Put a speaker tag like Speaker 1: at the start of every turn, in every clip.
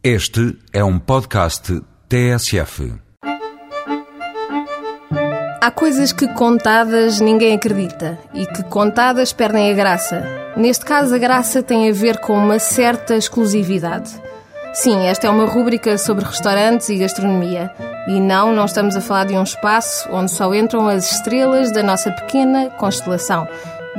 Speaker 1: Este é um podcast TSF.
Speaker 2: Há coisas que contadas ninguém acredita e que contadas perdem a graça. Neste caso, a graça tem a ver com uma certa exclusividade. Sim, esta é uma rúbrica sobre restaurantes e gastronomia. E não, não estamos a falar de um espaço onde só entram as estrelas da nossa pequena constelação.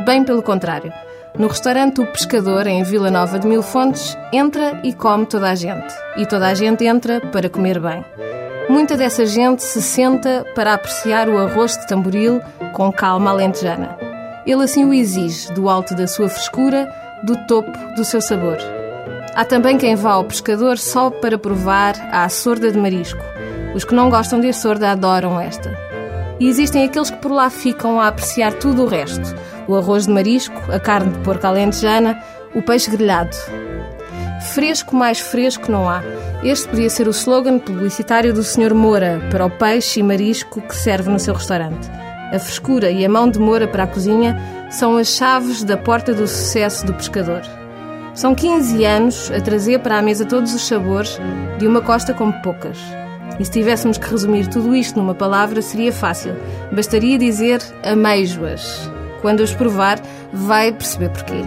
Speaker 2: Bem pelo contrário. No restaurante O Pescador, em Vila Nova de Mil Fontes, entra e come toda a gente. E toda a gente entra para comer bem. Muita dessa gente se senta para apreciar o arroz de tamboril com calma alentejana. Ele assim o exige, do alto da sua frescura, do topo do seu sabor. Há também quem vá ao pescador só para provar a sorda de marisco. Os que não gostam de sorda adoram esta. E existem aqueles que por lá ficam a apreciar tudo o resto: o arroz de marisco, a carne de porco alentejana, o peixe grelhado. Fresco mais fresco não há. Este podia ser o slogan publicitário do Sr. Moura para o peixe e marisco que serve no seu restaurante. A frescura e a mão de Moura para a cozinha são as chaves da porta do sucesso do pescador. São 15 anos a trazer para a mesa todos os sabores de uma costa como poucas. E se tivéssemos que resumir tudo isto numa palavra, seria fácil. Bastaria dizer ameijoas. Quando os provar, vai perceber porquê.